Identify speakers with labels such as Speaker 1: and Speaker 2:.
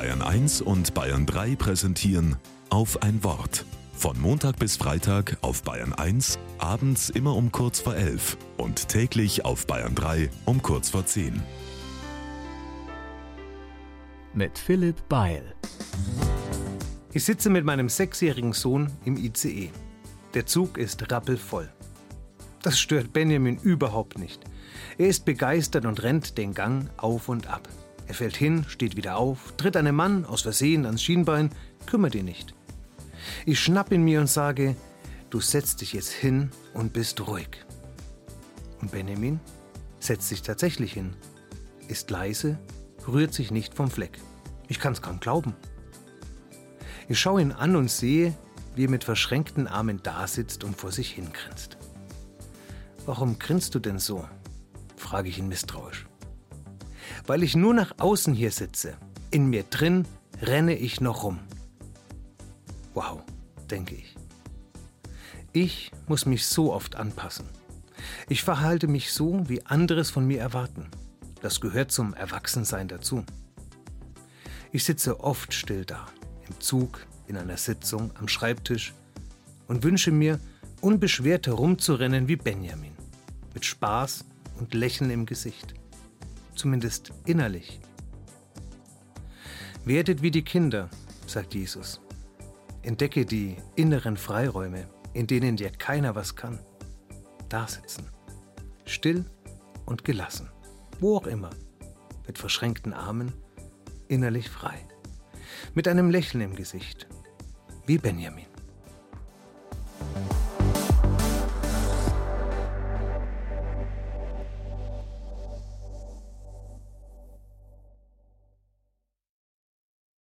Speaker 1: Bayern 1 und Bayern 3 präsentieren auf ein Wort. Von Montag bis Freitag auf Bayern 1, abends immer um kurz vor 11 und täglich auf Bayern 3 um kurz vor 10.
Speaker 2: Mit Philipp Beil.
Speaker 3: Ich sitze mit meinem sechsjährigen Sohn im ICE. Der Zug ist rappelvoll. Das stört Benjamin überhaupt nicht. Er ist begeistert und rennt den Gang auf und ab. Er fällt hin, steht wieder auf, tritt einem Mann aus Versehen ans Schienbein, kümmert ihn nicht. Ich schnapp ihn mir und sage, du setzt dich jetzt hin und bist ruhig. Und Benjamin setzt sich tatsächlich hin, ist leise, rührt sich nicht vom Fleck. Ich kann's kaum glauben. Ich schaue ihn an und sehe, wie er mit verschränkten Armen dasitzt und vor sich hingrinst. Warum grinst du denn so? frage ich ihn misstrauisch weil ich nur nach außen hier sitze. In mir drin renne ich noch rum. Wow, denke ich. Ich muss mich so oft anpassen. Ich verhalte mich so, wie anderes von mir erwarten. Das gehört zum Erwachsensein dazu. Ich sitze oft still da, im Zug, in einer Sitzung, am Schreibtisch und wünsche mir, unbeschwert herumzurennen wie Benjamin, mit Spaß und Lächeln im Gesicht zumindest innerlich. Werdet wie die Kinder, sagt Jesus. Entdecke die inneren Freiräume, in denen dir keiner was kann. Da sitzen. Still und gelassen. Wo auch immer. Mit verschränkten Armen, innerlich frei. Mit einem Lächeln im Gesicht. Wie Benjamin.